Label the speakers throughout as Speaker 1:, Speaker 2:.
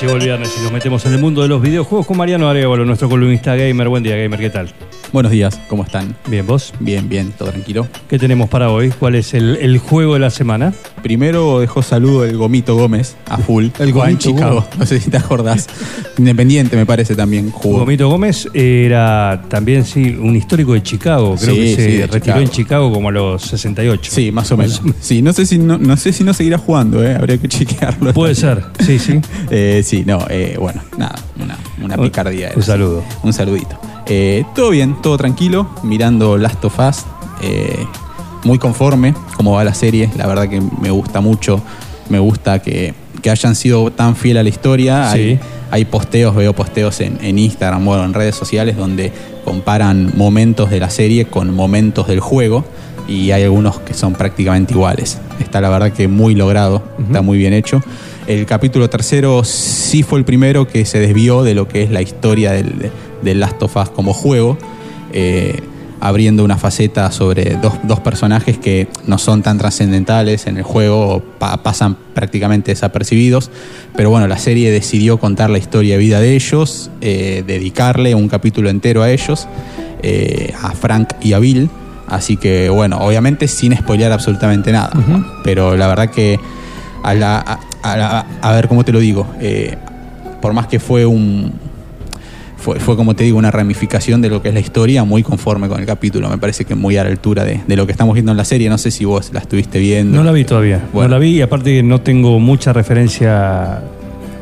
Speaker 1: Llegó el viernes y nos metemos en el mundo de los videojuegos con Mariano Arevalo, nuestro columnista gamer. Buen día, gamer, ¿qué tal?
Speaker 2: Buenos días, ¿cómo están?
Speaker 1: Bien, ¿vos?
Speaker 2: Bien, bien, todo tranquilo.
Speaker 1: ¿Qué tenemos para hoy? ¿Cuál es el, el juego de la semana?
Speaker 2: Primero dejó saludo el Gomito Gómez a full.
Speaker 1: El
Speaker 2: en
Speaker 1: Gomito
Speaker 2: Chicago.
Speaker 1: Gómez.
Speaker 2: No sé si te acordás. Independiente me parece también jugó.
Speaker 1: Gomito Gómez era también, sí, un histórico de Chicago. Creo
Speaker 2: Sí,
Speaker 1: que se
Speaker 2: sí,
Speaker 1: retiró
Speaker 2: Chicago.
Speaker 1: en Chicago como a los 68.
Speaker 2: Sí, más o menos. Sí, no sé si no, no sé si no seguirá jugando, eh. habría que chequearlo.
Speaker 1: Puede ser, sí, sí.
Speaker 2: Eh, sí, no, eh, bueno, nada, una, una
Speaker 1: Un-
Speaker 2: picardía.
Speaker 1: un
Speaker 2: sí.
Speaker 1: saludo.
Speaker 2: Un saludito. Eh, todo bien, todo tranquilo, mirando Last of Us, eh, muy conforme como va la serie, la verdad que me gusta mucho, me gusta que, que hayan sido tan fiel a la historia.
Speaker 1: Sí.
Speaker 2: Hay, hay posteos, veo posteos en, en Instagram, bueno, en redes sociales donde comparan momentos de la serie con momentos del juego y hay algunos que son prácticamente iguales. Está la verdad que muy logrado, está muy bien hecho. El capítulo tercero sí fue el primero que se desvió de lo que es la historia del, del Last of Us como juego, eh, abriendo una faceta sobre dos, dos personajes que no son tan trascendentales en el juego, pa- pasan prácticamente desapercibidos, pero bueno, la serie decidió contar la historia de vida de ellos, eh, dedicarle un capítulo entero a ellos, eh, a Frank y a Bill. Así que bueno, obviamente sin spoilear absolutamente nada. Pero la verdad que a, la, a, a la- a ver cómo te lo digo, por más que fue un fue, fue como te digo una ramificación de lo que es la historia, muy conforme con el capítulo. Me parece que muy a la altura de, de lo que estamos viendo en la serie. No sé si vos la estuviste viendo.
Speaker 1: No la vi todavía.
Speaker 2: Bueno.
Speaker 1: No la vi y aparte no tengo mucha referencia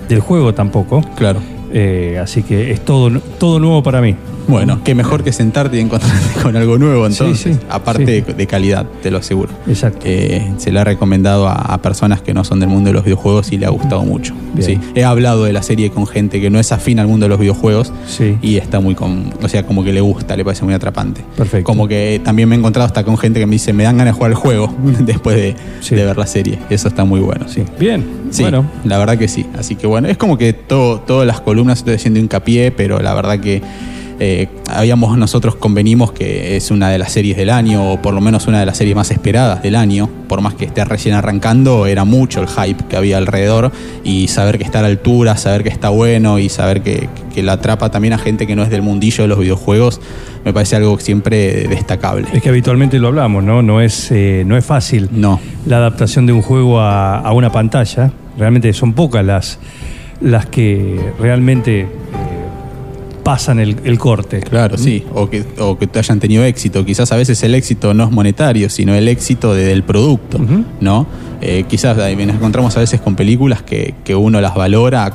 Speaker 1: del juego tampoco.
Speaker 2: Claro.
Speaker 1: Eh, así que es todo, todo nuevo para mí.
Speaker 2: Bueno, qué mejor que sentarte y encontrarte con algo nuevo entonces.
Speaker 1: Sí, sí,
Speaker 2: Aparte
Speaker 1: sí.
Speaker 2: De, calidad, te lo aseguro.
Speaker 1: Exacto.
Speaker 2: Eh, se le ha recomendado a, a personas que no son del mundo de los videojuegos y le ha gustado mucho.
Speaker 1: Bien.
Speaker 2: Sí. He hablado de la serie con gente que no es afín al mundo de los videojuegos
Speaker 1: Sí.
Speaker 2: y está muy con, o sea, como que le gusta, le parece muy atrapante.
Speaker 1: Perfecto.
Speaker 2: Como que también me he encontrado hasta con gente que me dice, me dan ganas de jugar el juego después de, ver la serie. Eso está muy bueno, sí.
Speaker 1: Bien.
Speaker 2: Sí,
Speaker 1: Bueno,
Speaker 2: la verdad que sí. Así que bueno, es como que todo, todas las columnas estoy haciendo hincapié, pero la verdad que eh, habíamos nosotros convenimos que es una de las series del año, o por lo menos una de las series más esperadas del año. Por más que esté recién arrancando, era mucho el hype que había alrededor y saber que está a la altura, saber que está bueno y saber que, que la atrapa también a gente que no es del mundillo de los videojuegos, me parece algo siempre destacable.
Speaker 1: es que habitualmente lo hablamos, ¿no? No es, eh, no es fácil
Speaker 2: No,
Speaker 1: la adaptación de un juego a, a una pantalla. Realmente son pocas las, las que realmente pasan el, el corte.
Speaker 2: Claro, sí, o que, o que te hayan tenido éxito. Quizás a veces el éxito no es monetario, sino el éxito de- del producto. ¿no? Eh, quizás ahí nos encontramos a veces con películas que, que uno las valora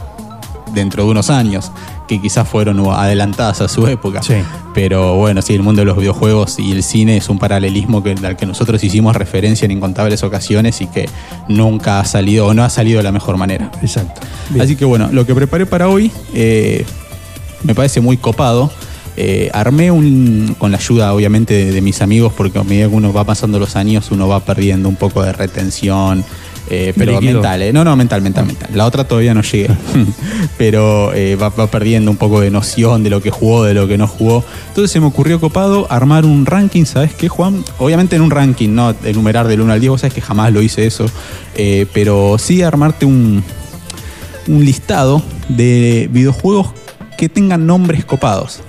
Speaker 2: dentro de unos años, que quizás fueron adelantadas a su época.
Speaker 1: Sí.
Speaker 2: Pero bueno, sí, el mundo de los videojuegos y el cine es un paralelismo que, al que nosotros hicimos referencia en incontables ocasiones y que nunca ha salido o no ha salido de la mejor manera.
Speaker 1: Exacto. Bien.
Speaker 2: Así que bueno, lo que preparé para hoy eh, me parece muy copado. Eh, armé un, con la ayuda obviamente de, de mis amigos, porque a medida que uno va pasando los años, uno va perdiendo un poco de retención. eh, pero
Speaker 1: Líquido.
Speaker 2: mental, eh. no, no, mental, mental, mental. La otra todavía no llegué, pero eh, va, va perdiendo un poco de noción de lo que jugó, de lo que no jugó. Entonces se me ocurrió copado armar un ranking, ¿sabes qué, Juan? Obviamente en un ranking, no enumerar del 1 al 10, vos sabes que jamás lo hice eso, pero sí armarte un, un listado de videojuegos que tengan nombres copados.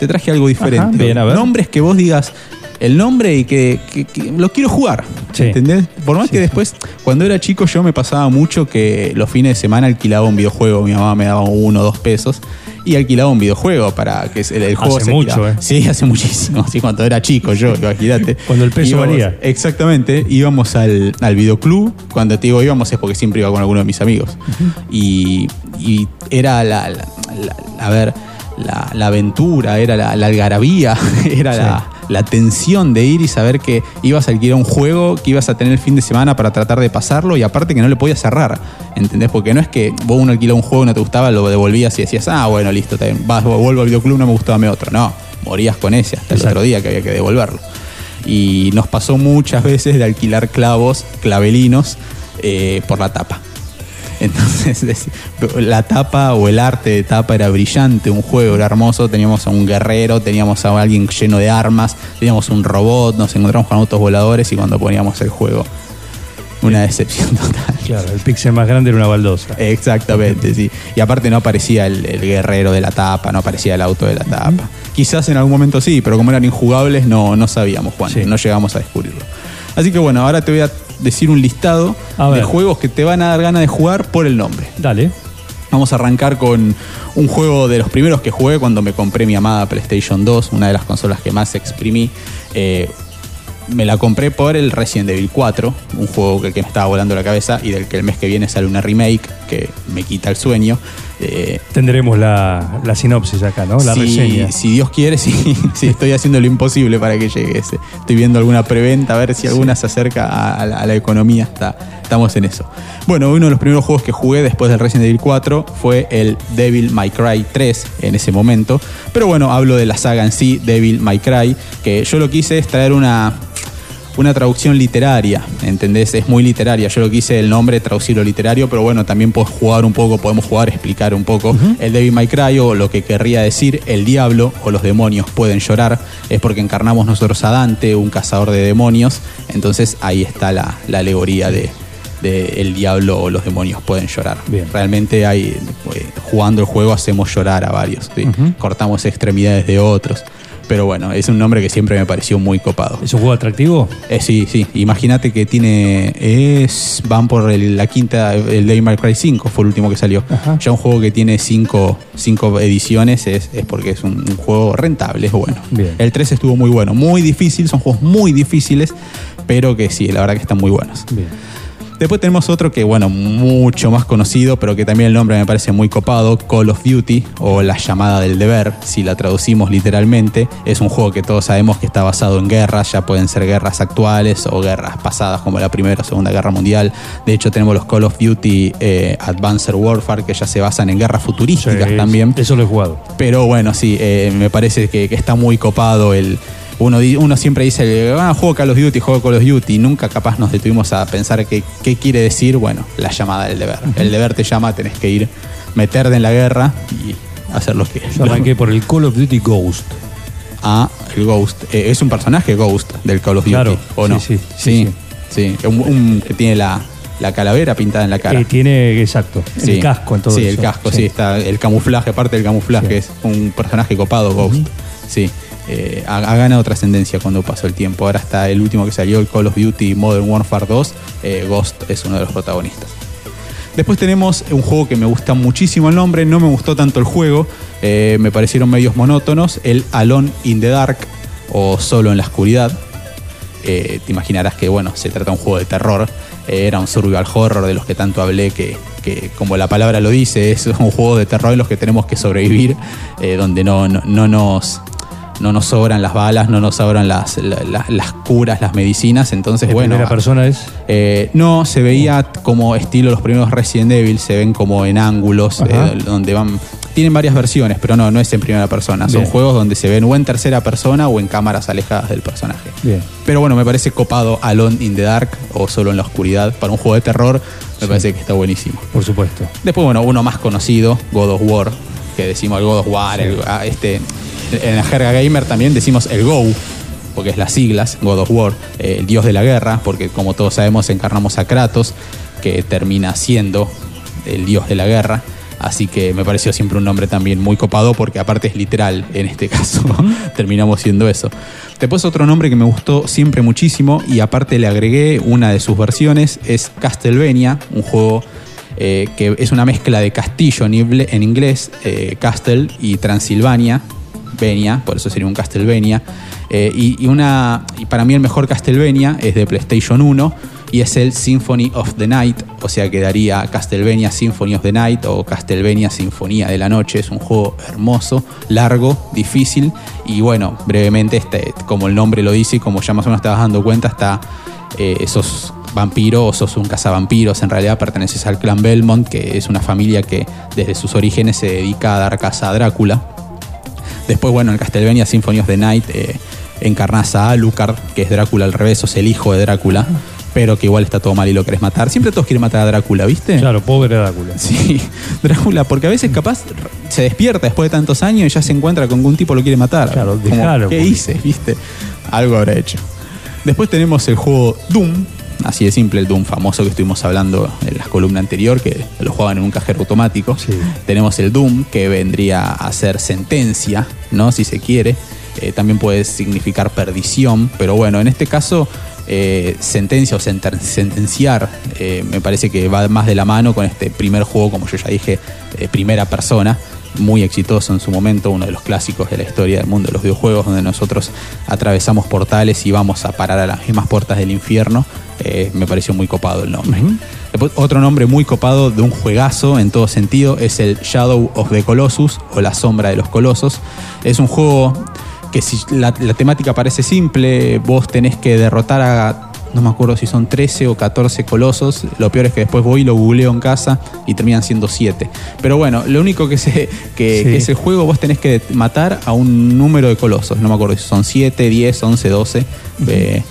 Speaker 2: Te traje algo diferente.
Speaker 1: Ajá, bien, a ver.
Speaker 2: Nombres que vos digas el nombre y que, que- que lo quiero jugar.
Speaker 1: Sí.
Speaker 2: ¿Entendés? Por más
Speaker 1: Sí,
Speaker 2: que después, cuando era chico, yo me pasaba mucho que los fines de semana alquilaba un videojuego. Mi mamá me daba uno o dos pesos y alquilaba un videojuego para que el, el juego
Speaker 1: Hace
Speaker 2: se
Speaker 1: mucho,
Speaker 2: alquilaba.
Speaker 1: ¿eh?
Speaker 2: Sí, hace muchísimo. Sí, cuando era chico yo, imagínate.
Speaker 1: Cuando el peso
Speaker 2: Íbamos-
Speaker 1: valía.
Speaker 2: Exactamente. Íbamos al, al videoclub. Cuando te digo íbamos es porque siempre iba con alguno de mis amigos. y, y era la, la- la- a ver, la, la aventura, era la, la algarabía, era
Speaker 1: Sí.
Speaker 2: la, la tensión de ir y saber que ibas a alquilar un juego, que ibas a tener el fin de semana para tratar de pasarlo y aparte que no le podías cerrar, ¿entendés? Porque no es que vos uno alquiló un juego y no te gustaba, lo devolvías y decías, ah, bueno, listo, vas, vuelvo al videoclub, no me gustó, dame otro. No, morías con ese hasta el otro día que había que devolverlo. Y nos pasó muchas veces de alquilar clavos, clavelinos, eh, por la tapa. Entonces, es- la tapa o el arte de tapa era brillante, un juego era hermoso, teníamos a un guerrero, teníamos a alguien lleno de armas, teníamos un robot, nos encontramos con autos voladores y cuando poníamos el juego, una decepción total.
Speaker 1: Claro, el pixel más grande era una baldosa.
Speaker 2: Exactamente, sí. Y aparte no aparecía el, el guerrero de la tapa, no aparecía el auto de la tapa. Quizás en algún momento sí, pero como eran injugables no, no sabíamos, Juan,
Speaker 1: Sí.
Speaker 2: no llegamos a descubrirlo. Así que bueno, ahora te voy a decir un listado de juegos que te van a dar ganas de jugar por el nombre.
Speaker 1: Dale.
Speaker 2: Vamos a arrancar con un juego de los primeros que jugué cuando me compré mi amada PlayStation 2, una de las consolas que más exprimí. Eh, me la compré por el Resident Evil 4, un juego que, que me estaba volando la cabeza y del que el mes que viene sale una remake que me quita el sueño. Eh,
Speaker 1: Tendremos la, la sinopsis acá, ¿no? La
Speaker 2: si,
Speaker 1: reseña.
Speaker 2: si Dios quiere, sí, sí, estoy haciendo lo imposible para que llegue ese. Estoy viendo alguna preventa, a ver si alguna se acerca a, a la, a la economía. Está, estamos en eso. Bueno, uno de los primeros juegos que jugué después del Resident Evil 4 fue el Devil May Cry 3 en ese momento. Pero bueno, hablo de la saga en sí, Devil May Cry, que yo lo que hice es traer una, una traducción literaria, ¿entendés? Es muy literaria. Yo lo quise el nombre, traducirlo literario, pero bueno, también puedes jugar un poco, podemos jugar, explicar un poco. El Devil May Cry, o lo que querría decir, el diablo o los demonios pueden llorar, es porque encarnamos nosotros a Dante, un cazador de demonios. Entonces ahí está la, la alegoría de, de el diablo o los demonios pueden llorar.
Speaker 1: Bien.
Speaker 2: Realmente hay, eh, jugando el juego hacemos llorar a varios, cortamos extremidades de otros. Pero bueno, es un nombre que siempre me pareció muy copado.
Speaker 1: ¿Es un juego atractivo?
Speaker 2: Eh, sí, sí. Imagínate que tiene. Es, van por el- la quinta. El Devil May Cry 5 fue el último que salió.
Speaker 1: Ajá.
Speaker 2: Ya un juego que tiene cinco, cinco ediciones es, es porque es un, un juego rentable, es bueno.
Speaker 1: Bien.
Speaker 2: El 3 estuvo muy bueno. Muy difícil, son juegos muy difíciles, pero que sí, la verdad que están muy buenos.
Speaker 1: Bien.
Speaker 2: Después tenemos otro que, bueno, mucho más conocido, pero que también el nombre me parece muy copado, Call of Duty o La llamada del deber, si la traducimos literalmente. Es un juego que todos sabemos que está basado en guerras, ya pueden ser guerras actuales o guerras pasadas como la Primera o Segunda Guerra Mundial. De hecho, tenemos los Call of Duty eh, Advanced Warfare que ya se basan en guerras futurísticas
Speaker 1: Sí,
Speaker 2: también.
Speaker 1: Eso lo he jugado.
Speaker 2: Pero bueno, sí, eh, me parece que, que está muy copado el. Uno, uno siempre dice, ah, juego Call of Duty, juego Call of Duty. Nunca capaz nos detuvimos a pensar que- qué quiere decir, bueno, la llamada del deber. El deber te llama, tenés que ir, meterte en la guerra y hacer lo que
Speaker 1: Yo arranqué por el Call of Duty Ghost.
Speaker 2: Ah, el Ghost. Eh, es un personaje Ghost del Call of Duty,
Speaker 1: Claro,
Speaker 2: ¿o
Speaker 1: sí,
Speaker 2: no?
Speaker 1: sí,
Speaker 2: sí.
Speaker 1: sí,
Speaker 2: sí. Un, un que tiene la, la calavera pintada en la cara.
Speaker 1: Eh, tiene, exacto,
Speaker 2: Sí.
Speaker 1: el casco en todo
Speaker 2: Sí,
Speaker 1: eso.
Speaker 2: el casco, sí. está el camuflaje, aparte del camuflaje,
Speaker 1: Sí.
Speaker 2: es un personaje copado, Ghost. Sí, eh, ha, ganado trascendencia cuando pasó el tiempo. Ahora está el último que salió, el Call of Duty Modern Warfare 2, eh, Ghost es uno de los protagonistas. Después tenemos un juego que me gusta muchísimo el nombre, no me gustó tanto el juego, eh, me parecieron medios monótonos, el Alone in the Dark o Solo en la Oscuridad. Te imaginarás que bueno, se trata de un juego de terror, era un survival horror de los que tanto hablé, que, que como la palabra lo dice, es un juego de terror en los que tenemos que sobrevivir, donde no, no, no nos... No nos sobran las balas, no nos sobran las, la- la- las curas, las medicinas. Entonces,
Speaker 1: ¿De
Speaker 2: bueno.
Speaker 1: primera persona es?
Speaker 2: Eh, no, se veía como estilo los primeros Resident Evil, se ven como en ángulos, eh, donde van. Tienen varias versiones, pero no, no es en primera persona. Son juegos donde se ven o en tercera persona o en cámaras alejadas del personaje.
Speaker 1: Bien.
Speaker 2: Pero bueno, me parece copado Alone in the Dark o Solo en la Oscuridad. Para un juego de terror, me parece que está buenísimo.
Speaker 1: Por supuesto.
Speaker 2: Después, bueno, uno más conocido, God of War, que decimos el God of War, el- ah, este, en la jerga gamer también decimos el Go, porque es las siglas, God of War, eh, el dios de la guerra, porque como todos sabemos encarnamos a Kratos, que termina siendo el dios de la guerra. Así que me pareció siempre un nombre también muy copado porque aparte es literal en este caso, terminamos siendo eso. Después otro nombre que me gustó siempre muchísimo y aparte le agregué una de sus versiones es Castlevania, un juego eh, que es una mezcla de castillo en, inglés, eh, Castle y Transilvania, Venia, por eso sería un Castlevania. Eh, y, una, y para mí el mejor Castlevania es de PlayStation 1, y es el Symphony of the Night, o sea que daría Castlevania Symphony of the Night o Castlevania Sinfonía de la Noche. Es un juego hermoso, largo, difícil y bueno, brevemente, este, como el nombre lo dice y como ya más o menos vas dando cuenta, está eh, esos vampiro sos un cazavampiros, en realidad perteneces al clan Belmont, que es una familia que desde sus orígenes se dedica a dar caza a Drácula. Después, bueno, en Castlevania Symphony of the Night eh, encarnás a Alucard, que es Drácula al revés, sos el hijo de Drácula, pero que igual está todo mal y lo querés matar. Siempre todos quieren matar a Drácula, ¿viste?
Speaker 1: Claro, pobre Drácula.
Speaker 2: Sí, Drácula, porque a veces capaz se despierta después de tantos años y ya se encuentra con que un tipo lo quiere matar.
Speaker 1: Claro,
Speaker 2: Como,
Speaker 1: dejalo,
Speaker 2: ¿Qué
Speaker 1: porque-
Speaker 2: hice? ¿Viste? Algo habrá hecho. Después tenemos el juego Doom, así de simple, el Doom famoso que estuvimos hablando en la columna anterior, que lo jugaban en un cajero automático.
Speaker 1: Sí.
Speaker 2: Tenemos el Doom, que vendría a ser sentencia, ¿no? Si se quiere. Eh, también puede significar perdición, pero bueno, en este caso, eh, sentencia o senten- sentenciar, eh, me parece que va más de la mano con este primer juego, como yo ya dije, eh, primera persona, muy exitoso en su momento, uno de los clásicos de la historia del mundo de los videojuegos, donde nosotros atravesamos portales y vamos a parar a las mismas puertas del infierno. Eh, me pareció muy copado el nombre. Después, otro nombre muy copado de un juegazo en todo sentido es el Shadow of the Colossus o La Sombra de los Colosos. Es un juego que si la, la temática parece simple, vos tenés que derrotar a, no me acuerdo si son 13 o 14 colosos. Lo peor es que después voy y lo googleo en casa y terminan siendo 7. Pero bueno, lo único que, sé, que,
Speaker 1: Sí.
Speaker 2: que es el juego, vos tenés que matar a un número de colosos. No me acuerdo si son 7, 10, 11, 12. eh,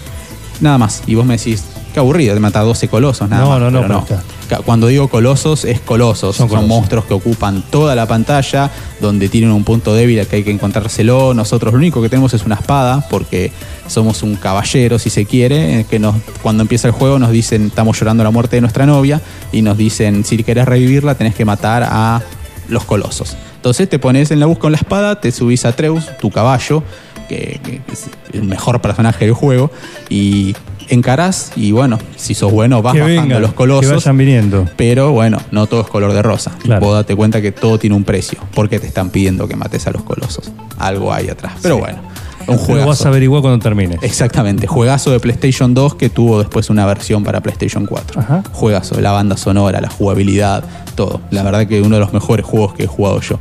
Speaker 2: nada más. Y vos me decís, qué aburrido de matar 12 colosos, nada
Speaker 1: No,
Speaker 2: más.
Speaker 1: no, no.
Speaker 2: Ca- Cuando digo colosos, es colosos.
Speaker 1: Son
Speaker 2: monstruos que ocupan toda la pantalla, donde tienen un punto débil al que hay que encontrárselo. Nosotros lo único que tenemos es una espada, porque somos un caballero, si se quiere, eh, que nos, cuando empieza el juego nos dicen, estamos llorando la muerte de nuestra novia, y nos dicen, si querés revivirla, tenés que matar a los colosos. Entonces te pones en la busca con la espada, te subís a Treus, tu caballo, que, que es el mejor personaje del juego, y encarás, y bueno, si sos bueno, vas
Speaker 1: que
Speaker 2: bajando
Speaker 1: vengan,
Speaker 2: los
Speaker 1: que
Speaker 2: colosos.
Speaker 1: vayan viniendo.
Speaker 2: Pero bueno, no todo es color de rosa.
Speaker 1: Claro.
Speaker 2: Vos date cuenta que todo tiene un precio. Porque te están pidiendo que mates a los colosos. Algo hay atrás. Pero bueno, un juegazo.
Speaker 1: vas a averiguar cuando termines.
Speaker 2: Exactamente, juegazo de PlayStation 2 que tuvo después una versión para PlayStation 4.
Speaker 1: Ajá.
Speaker 2: Juegazo, la banda sonora, la jugabilidad, todo. La verdad que uno de los mejores juegos que he jugado yo.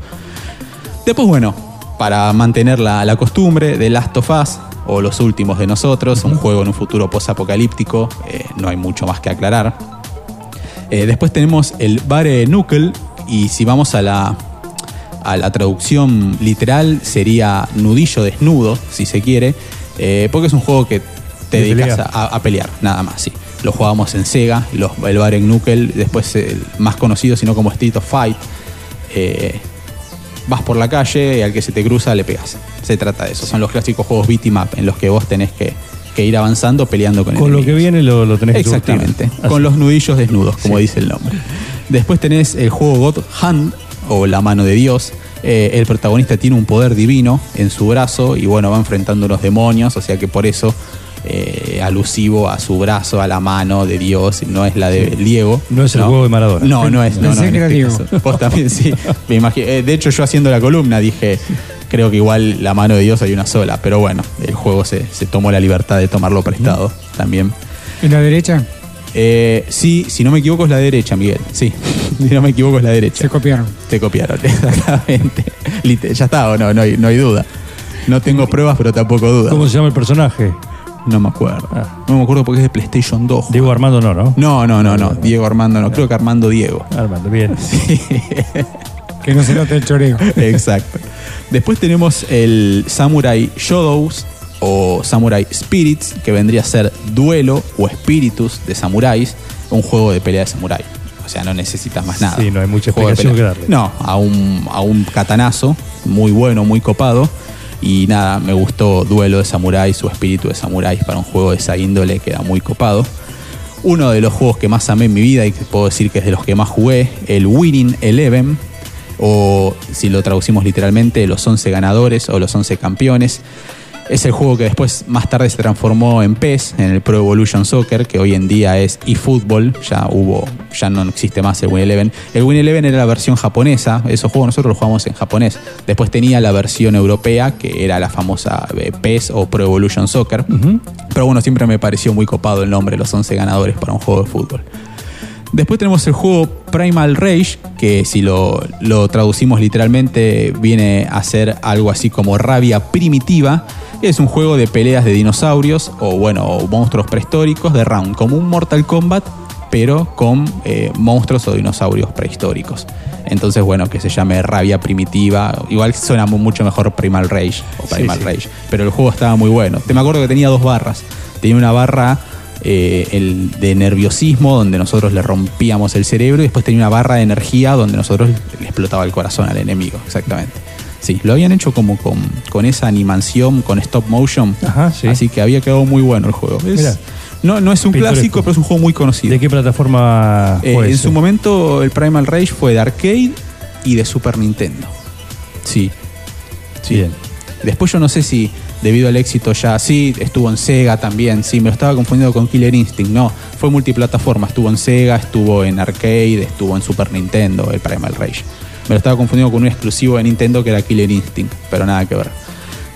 Speaker 2: Después, bueno, para mantener la, la costumbre de Last of Us o Los Últimos de Nosotros, un juego en un futuro post-apocalíptico, eh, no hay mucho más que aclarar. Eh, después tenemos el Bare Knuckle y si vamos a la, a la traducción literal sería nudillo desnudo, si se quiere, eh, porque es un juego que te
Speaker 1: De
Speaker 2: dedicas
Speaker 1: pelea.
Speaker 2: a, a pelear, nada más, sí. Lo jugábamos en Sega, los, el Bare Knuckle, después el más conocido, sino como Street of Fight. Vas por la calle y al que se te cruza le pegas. Se trata de eso. Son los clásicos juegos beat 'em up en los que vos tenés que, que ir avanzando peleando con
Speaker 1: Con lo que viene lo, lo tenés que
Speaker 2: Exactamente,
Speaker 1: surtir. Así.
Speaker 2: con los nudillos desnudos, como dice el nombre. Después tenés el juego God Hand o La mano de Dios. Eh, el protagonista tiene un poder divino en su brazo y bueno, va enfrentando unos demonios, o sea que por eso eh, alusivo a su brazo, a la mano de Dios, no es la de Diego.
Speaker 1: No es el juego de Maradona.
Speaker 2: No, no es. No, no, en este
Speaker 3: Diego.
Speaker 2: caso. Vos también, sí. Me imagino- eh, de hecho, yo haciendo la columna dije, creo que igual la mano de Dios hay una sola, pero bueno, el juego se, se tomó la libertad de tomarlo prestado también.
Speaker 3: ¿En la derecha?
Speaker 2: Eh, sí, si no me equivoco es la derecha, Miguel. Sí, si no me equivoco es la derecha.
Speaker 3: Se copiaron.
Speaker 2: Te copiaron, exactamente. Ya está, o no, no hay, no hay duda. No tengo pruebas, pero tampoco duda.
Speaker 1: ¿Cómo se llama el personaje?
Speaker 2: No me acuerdo.
Speaker 1: Ah.
Speaker 2: No me acuerdo porque es de PlayStation 2.
Speaker 1: Diego Armando no, ¿no?
Speaker 2: No, no, no, no. Diego Armando no. Creo que Armando Diego.
Speaker 1: Armando, bien.
Speaker 3: Que no se note el choreo.
Speaker 2: Exacto. Después tenemos el Samurai Shadows o Samurai Spirits, que vendría a ser duelo o espíritus de samuráis, un juego de pelea de samurái. O sea, no necesitas más nada.
Speaker 1: Sí, no hay mucha explicación que darle.
Speaker 2: No, a un, a un katanazo muy bueno, muy copado. Y nada, me gustó Duelo de Samuráis o Espíritu de Samuráis para un juego de esa índole, queda muy copado. Uno de los juegos que más amé en mi vida y que puedo decir que es de los que más jugué, el Winning Eleven, o si lo traducimos literalmente, los 11 ganadores o los 11 campeones. Es el juego que después, más tarde, se transformó en PES, en el Pro Evolution Soccer, que hoy en día es eFootball. Ya hubo, ya no existe más el Win Eleven. El Win Eleven era la versión japonesa. Esos juegos nosotros los jugamos en japonés. Después tenía la versión europea, que era la famosa eh, PES o Pro Evolution Soccer. Pero bueno, siempre me pareció muy copado el nombre, los 11 ganadores para un juego de fútbol. Después tenemos el juego Primal Rage, que si lo, lo traducimos literalmente viene a ser algo así como rabia primitiva. Es un juego de peleas de dinosaurios o bueno, monstruos prehistóricos de round, como un Mortal Kombat, pero con eh, monstruos o dinosaurios prehistóricos. Entonces, bueno, que se llame rabia primitiva. Igual suena mu- mucho mejor Primal Rage o
Speaker 1: Sí,
Speaker 2: Primal
Speaker 1: sí.
Speaker 2: Rage. Pero el juego estaba muy bueno. Te me acuerdo que tenía dos barras. Tenía una barra eh, el de nerviosismo, donde nosotros le rompíamos el cerebro, y después tenía una barra de energía donde nosotros le explotaba el corazón al enemigo, exactamente. Sí, lo habían hecho como con, con esa animación, con stop motion.
Speaker 1: Ajá, sí.
Speaker 2: Así que había quedado muy bueno el juego. Es- no, no es un
Speaker 1: Pintoresco.
Speaker 2: clásico, pero es un juego muy conocido.
Speaker 1: ¿De qué plataforma
Speaker 2: Eh,
Speaker 1: fue
Speaker 2: en
Speaker 1: ese?
Speaker 2: su momento el Primal Rage fue de arcade y de Super Nintendo. Sí. Sí.
Speaker 1: Bien.
Speaker 2: Después yo no sé si debido al éxito ya, sí, estuvo en Sega también, sí, me lo estaba confundiendo con Killer Instinct, no, fue multiplataforma, estuvo en Sega, estuvo en arcade, estuvo en Super Nintendo, el Primal Rage. Me lo estaba confundiendo con un exclusivo de Nintendo que era Killer Instinct, pero nada que ver.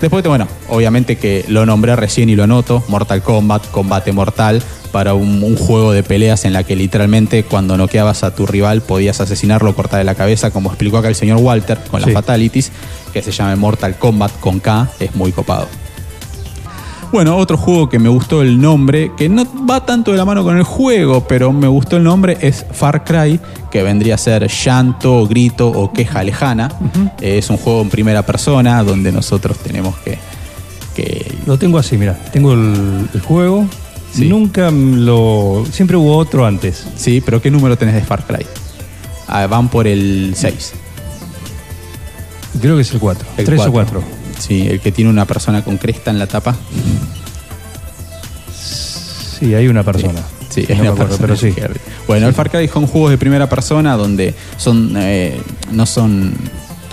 Speaker 2: Después, bueno, obviamente que lo nombré recién y lo anoto, Mortal Kombat, combate mortal, para un, un juego de peleas en la que literalmente cuando noqueabas a tu rival podías asesinarlo, cortarle la cabeza, como explicó acá el señor Walter con
Speaker 1: Sí.
Speaker 2: las fatalities, que se llama Mortal Kombat con K, es muy copado. Bueno, otro juego que me gustó el nombre, que no va tanto de la mano con el juego, pero me gustó el nombre, es Far Cry, que vendría a ser llanto, grito o queja lejana. Es un juego en primera persona donde nosotros tenemos que... que
Speaker 1: Lo tengo así, mira. Tengo el, el juego.
Speaker 2: Sí.
Speaker 1: Nunca lo. Siempre hubo otro antes.
Speaker 2: sí, pero ¿qué número tenés de Far Cry? Ah, van por el 6.
Speaker 1: Creo que es el 4.
Speaker 2: El
Speaker 1: 3 o
Speaker 2: cuatro.
Speaker 1: 4.
Speaker 2: Sí, el que tiene una persona con cresta en la tapa.
Speaker 1: Sí, hay una persona.
Speaker 2: Sí,
Speaker 1: me
Speaker 2: una persona.
Speaker 1: pero sí.
Speaker 2: Bueno, el Far Cry son juegos de primera persona donde son eh, no son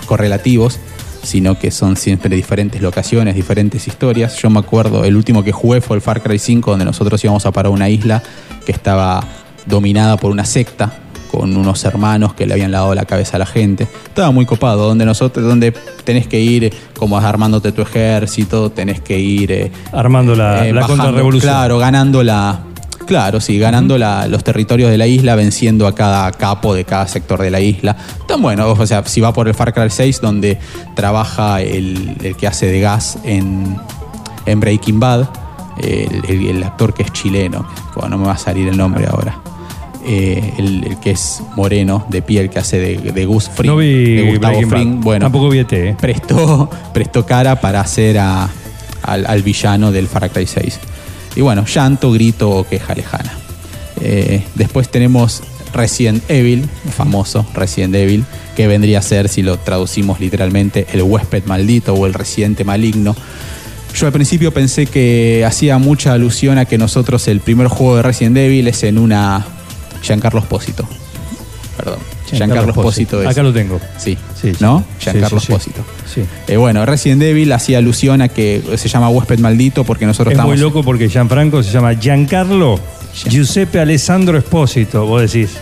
Speaker 2: correlativos, sino que son siempre diferentes locaciones, diferentes historias. Yo me acuerdo, el último que jugué fue el Far Cry 5, donde nosotros íbamos a parar una isla que estaba dominada por una secta con unos hermanos que le habían lavado la cabeza a la gente. Estaba muy copado, donde nosotros, donde tenés que ir eh, como armándote tu ejército, tenés que ir eh,
Speaker 1: Armando la,
Speaker 2: eh,
Speaker 1: la
Speaker 2: bajando,
Speaker 1: contrarrevolución.
Speaker 2: Claro, ganando la. Claro, sí, ganando la- los territorios de la isla, venciendo a cada capo de cada sector de la isla. Tan bueno, o sea, si va por el Far Cry 6, donde trabaja el, el que hace de gas en, en Breaking Bad, el, el- el actor que es chileno, bueno, no me va a salir el nombre ahora. Eh, el, el que es moreno, de piel, que hace de, de Gus Fring.
Speaker 1: no vi
Speaker 2: de Gustavo. Fring. Bueno,
Speaker 1: Tampoco vi ET, ¿eh?
Speaker 2: prestó, prestó cara para hacer a- al, al villano del Far Cry 6. Y bueno, llanto, grito o queja lejana. Eh, después tenemos Resident Evil, famoso Resident Evil, que vendría a ser, si lo traducimos literalmente, el huésped maldito o el residente maligno. Yo al principio pensé que hacía mucha alusión a que nosotros el primer juego de Resident Evil es en una Giancarlo Espósito. Perdón, Giancarlo Espósito es.
Speaker 1: Acá lo tengo.
Speaker 2: Sí,
Speaker 1: Sí, sí.
Speaker 2: ¿no?
Speaker 1: Sí,
Speaker 2: Giancarlo
Speaker 1: sí, sí.
Speaker 2: Espósito.
Speaker 1: Sí.
Speaker 2: Eh, bueno, Resident Evil hacía alusión a que se llama huésped maldito porque nosotros
Speaker 1: Es
Speaker 2: estamos.
Speaker 1: muy loco porque Gianfranco se llama Giancarlo Giuseppe Alessandro Espósito. Vos decís.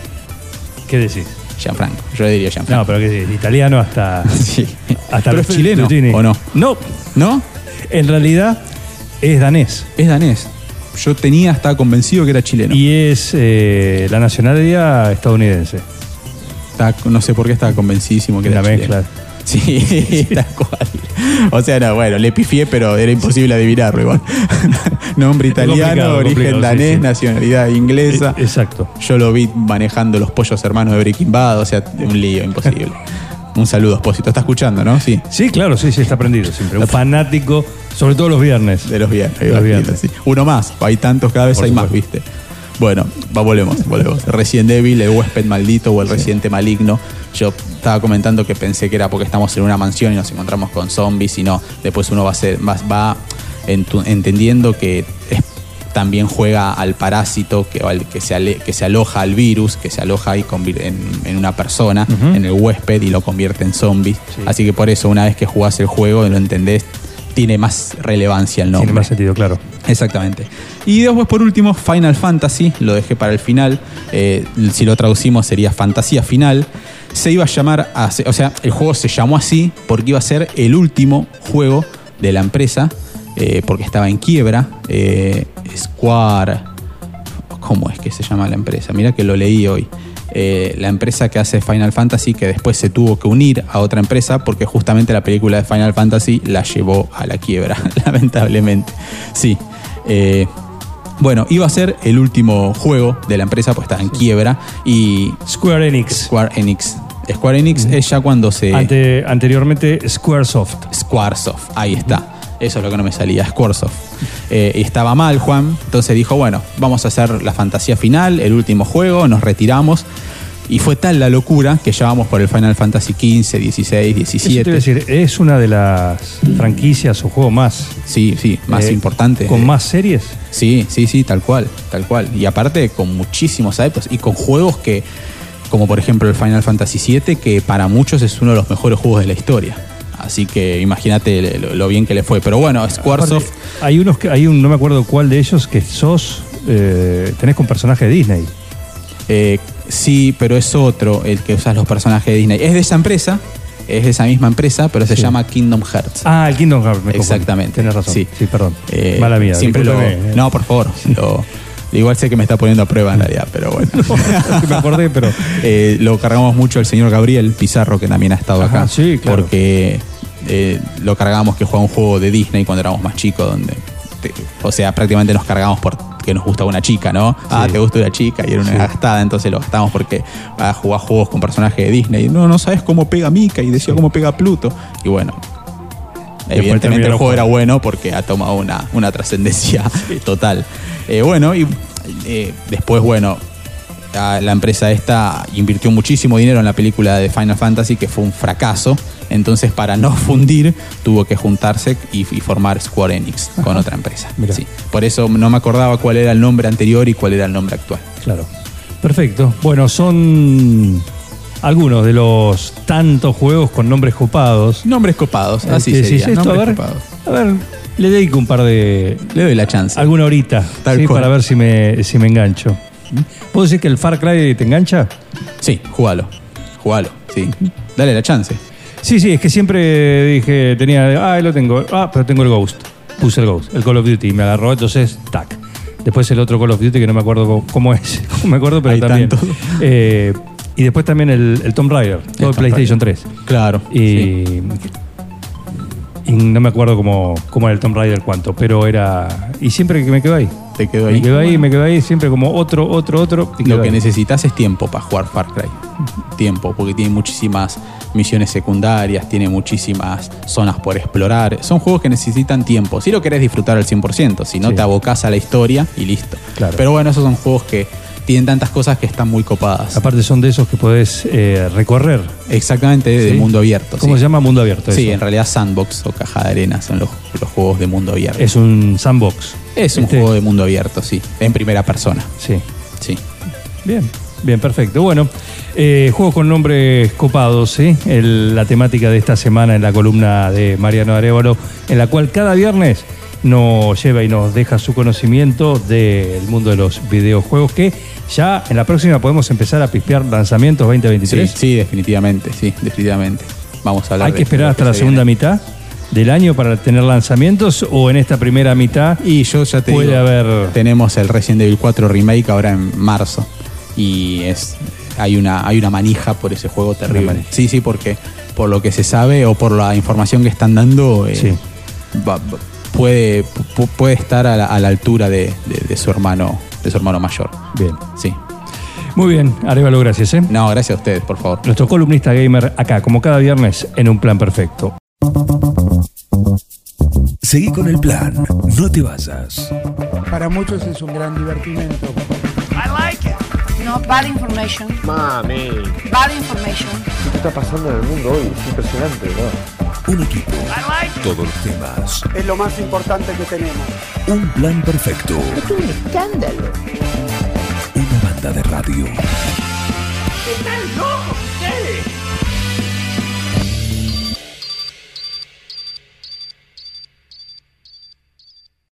Speaker 1: ¿Qué decís?
Speaker 2: Gianfranco, yo diría Gianfranco.
Speaker 1: No, pero ¿qué decís? Italiano hasta.
Speaker 2: Sí.
Speaker 1: hasta
Speaker 2: Pero
Speaker 1: los
Speaker 2: es chileno,
Speaker 1: tutini.
Speaker 2: ¿o no?
Speaker 1: No.
Speaker 2: ¿No?
Speaker 1: En realidad es danés.
Speaker 2: Es danés. Yo tenía, estaba convencido que era chileno.
Speaker 1: Y es eh, la nacionalidad estadounidense.
Speaker 2: Estaba- no sé por qué estaba convencidísimo que
Speaker 1: La
Speaker 2: era
Speaker 1: mezcla.
Speaker 2: chileno. Sí, tal cual. O sea, no, bueno, le pifié, pero era imposible adivinarlo igual. Nombre italiano,
Speaker 1: complicado,
Speaker 2: origen
Speaker 1: complicado,
Speaker 2: danés,
Speaker 1: sí.
Speaker 2: nacionalidad inglesa.
Speaker 1: Eh, Exacto.
Speaker 2: Yo lo vi manejando los pollos hermanos de Breaking Bad, o sea, un lío, imposible. Un saludo, Espósito. ¿Está escuchando, no? Sí.
Speaker 1: Sí, claro, sí, sí, está prendido siempre. Un fanático, sobre todo los viernes.
Speaker 2: De los viernes.
Speaker 1: Los
Speaker 2: imagino,
Speaker 1: viernes.
Speaker 2: sí. Uno más, hay tantos, cada vez
Speaker 1: Por
Speaker 2: hay más. ¿viste? Bueno, va, volvemos, volvemos. Resident Evil, el huésped maldito o el residente maligno. Yo estaba comentando que pensé que era porque estamos en una mansión y nos encontramos con zombies y no. Después uno va, a ser, va, va entendiendo que es- también juega al parásito que, que, se ale- que se aloja al virus, que se aloja y en, en una persona, en el huésped y lo convierte en zombie.
Speaker 1: Sí.
Speaker 2: Así que por eso, una vez que jugás el juego, lo entendés tiene más relevancia el nombre.
Speaker 1: Tiene más sentido, claro.
Speaker 2: Exactamente. Y después, por último, Final Fantasy, lo dejé para el final. eh, si lo traducimos sería Fantasía Final. Se iba a llamar, a- o sea, el juego se llamó así porque iba a ser el último juego de la empresa, eh, porque estaba en quiebra. eh, Square. ¿Cómo es que se llama la empresa? Mira que lo leí hoy. Eh, la empresa que hace Final Fantasy, que después se tuvo que unir a otra empresa porque justamente la película de Final Fantasy la llevó a la quiebra, lamentablemente. Sí. Eh, bueno, iba a ser el último juego de la empresa, pues estaba en quiebra. Y
Speaker 1: Square Enix.
Speaker 2: Square Enix. Square Enix es ya cuando se.
Speaker 1: Ante- anteriormente Squaresoft.
Speaker 2: Squaresoft, ahí está. Eso es lo que no me salía, Squaresoft. Eh, y estaba mal, Juan. Entonces dijo, bueno, vamos a hacer la fantasía final, el último juego, nos retiramos. Y fue tal la locura que ya vamos por el Final Fantasy XV, 16,
Speaker 1: Eso te iba a
Speaker 2: 17.
Speaker 1: decir, es una de las franquicias o juegos más,
Speaker 2: Sí, sí, más
Speaker 1: eh,
Speaker 2: importante.
Speaker 1: con más series.
Speaker 2: Sí, sí, sí, tal cual, tal cual. Y aparte con muchísimos adeptos y con juegos que, como por ejemplo el Final Fantasy VII, que para muchos es uno de los mejores juegos de la historia. Así que imagínate lo, lo bien que le fue. Pero bueno, Squaresoft,
Speaker 1: Hay unos que, hay un, no me acuerdo cuál de ellos, que sos, eh, tenés con personaje de Disney.
Speaker 2: eh, sí, pero es otro el que usas los personajes de Disney. Es de esa empresa, es de esa misma empresa, pero se
Speaker 1: Sí.
Speaker 2: llama Kingdom Hearts.
Speaker 1: Ah, el Kingdom Hearts. me.
Speaker 2: Exactamente.
Speaker 1: Tenés razón. Sí, perdón.
Speaker 2: Eh,
Speaker 1: Mala mía.
Speaker 2: Siempre lo.
Speaker 1: eh.
Speaker 2: No, por favor. lo- igual sé que me está poniendo a prueba en realidad, pero bueno.
Speaker 1: me acordé, pero.
Speaker 2: Eh, lo cargamos mucho al señor Gabriel Pizarro, que también ha estado
Speaker 1: Ajá,
Speaker 2: acá.
Speaker 1: sí, claro.
Speaker 2: Porque eh, lo cargamos que juega un juego de Disney cuando éramos más chicos, donde. te- o sea, prácticamente nos cargamos porque nos gustaba una chica, ¿no? Ah, te gusta una chica y era una
Speaker 1: Sí.
Speaker 2: gastada, entonces lo gastamos porque ah, jugás juegos con personajes de Disney. No, no sabes cómo pega Mika y decía cómo pega Pluto. Y bueno. Evidentemente el juego era bueno porque ha tomado una, una trascendencia total. Eh, bueno, y eh, después, bueno, la empresa esta invirtió muchísimo dinero en la película de Final Fantasy, que fue un fracaso. Entonces, para no fundir, tuvo que juntarse y, y formar Square Enix con otra empresa. Sí. Por eso no me acordaba cuál era el nombre anterior y cuál era el nombre actual.
Speaker 1: Claro. Perfecto. Bueno, son algunos de los tantos juegos con nombres copados.
Speaker 2: Nombres copados, así
Speaker 1: Que
Speaker 2: sería.
Speaker 1: esto, a
Speaker 2: nombres
Speaker 1: ver,
Speaker 2: copados.
Speaker 1: a ver, le dedico un par de.
Speaker 2: Le doy la chance.
Speaker 1: alguna horita.
Speaker 2: Tal
Speaker 1: ¿sí?
Speaker 2: cual.
Speaker 1: Para ver si me, si me engancho. ¿Puedo decir que el Far Cry te engancha?
Speaker 2: Sí, jugalo. Jugalo, sí. Dale la chance.
Speaker 1: Sí, sí, es que siempre dije, tenía, ah, lo tengo, ah, pero tengo el Ghost. Puse el Ghost, el Call of Duty, y me agarró, entonces, tac. Después el otro Call of Duty que no me acuerdo cómo, cómo es, no me acuerdo, pero
Speaker 2: Hay
Speaker 1: también. Eh, y después también el, el Tomb Raider, todo el PlayStation
Speaker 2: Raider.
Speaker 1: 3.
Speaker 2: Claro.
Speaker 1: Y,
Speaker 2: sí.
Speaker 1: y no me acuerdo cómo, cómo era el Tomb Raider cuánto, pero era. Y siempre que me quedo ahí.
Speaker 2: Te quedó ahí.
Speaker 1: Me quedo ahí, me quedo ahí, siempre como otro, otro, otro.
Speaker 2: Lo que
Speaker 1: ahí.
Speaker 2: necesitas es tiempo para jugar Far Cry. Tiempo, porque tiene muchísimas misiones secundarias, tiene muchísimas zonas por explorar. Son juegos que necesitan tiempo. Si lo querés disfrutar al 100%, si no
Speaker 1: Sí.
Speaker 2: te abocás a la historia y listo.
Speaker 1: Claro.
Speaker 2: Pero bueno, esos son juegos que tienen tantas cosas que están muy copadas.
Speaker 1: Aparte son de esos que podés eh, recorrer.
Speaker 2: Exactamente, de
Speaker 1: ¿sí?
Speaker 2: mundo abierto.
Speaker 1: ¿Cómo
Speaker 2: sí.
Speaker 1: se llama mundo abierto?
Speaker 2: Sí,
Speaker 1: eso?
Speaker 2: en realidad Sandbox o Caja de Arena son los, los juegos de mundo abierto.
Speaker 1: Es un sandbox.
Speaker 2: Es un juego de mundo abierto, sí. En primera persona.
Speaker 1: Sí.
Speaker 2: Sí.
Speaker 1: Bien, bien, perfecto. Bueno, eh, juegos con nombres copados, ¿sí? El- la temática de esta semana en la columna de Mariano Arevalo, en la cual cada viernes nos lleva y nos deja su conocimiento del mundo de los videojuegos, que ya en la próxima podemos empezar a pispear lanzamientos
Speaker 2: Sí,
Speaker 1: 2023.
Speaker 2: sí, definitivamente, sí, definitivamente. Vamos a hablar
Speaker 1: ¿Hay que esperar
Speaker 2: de
Speaker 1: hasta
Speaker 2: que
Speaker 1: la
Speaker 2: se
Speaker 1: segunda
Speaker 2: viene.
Speaker 1: mitad del año para tener lanzamientos o en esta primera mitad
Speaker 2: Y yo ya te
Speaker 1: puede
Speaker 2: digo,
Speaker 1: haber...
Speaker 2: tenemos el Resident Evil 4 Remake ahora en marzo. Y es hay una, hay una manija por ese juego terrible. Sí, sí, porque por lo que se sabe o por la información que están dando, eh,
Speaker 1: Sí.
Speaker 2: va- va- puede, pu- puede estar a la, a la altura de, de- de su hermano, de su hermano mayor.
Speaker 1: Bien.
Speaker 2: Sí.
Speaker 1: Muy bien, Arevalo, gracias. ¿eh?
Speaker 2: No, gracias a ustedes, por favor.
Speaker 1: Nuestro columnista gamer acá, como cada viernes, en un plan perfecto.
Speaker 4: Seguí con el plan. No te vayas.
Speaker 3: Para muchos es un gran divertimento.
Speaker 5: No, bad information.
Speaker 6: Mami,
Speaker 5: Bad information.
Speaker 6: ¿qué está pasando en el mundo hoy? Es impresionante, ¿no?
Speaker 4: Un equipo. Todos los temas.
Speaker 7: Es lo más importante que tenemos.
Speaker 4: Un plan perfecto.
Speaker 5: Es un escándalo.
Speaker 4: Una banda de radio.
Speaker 8: ¡Están locos!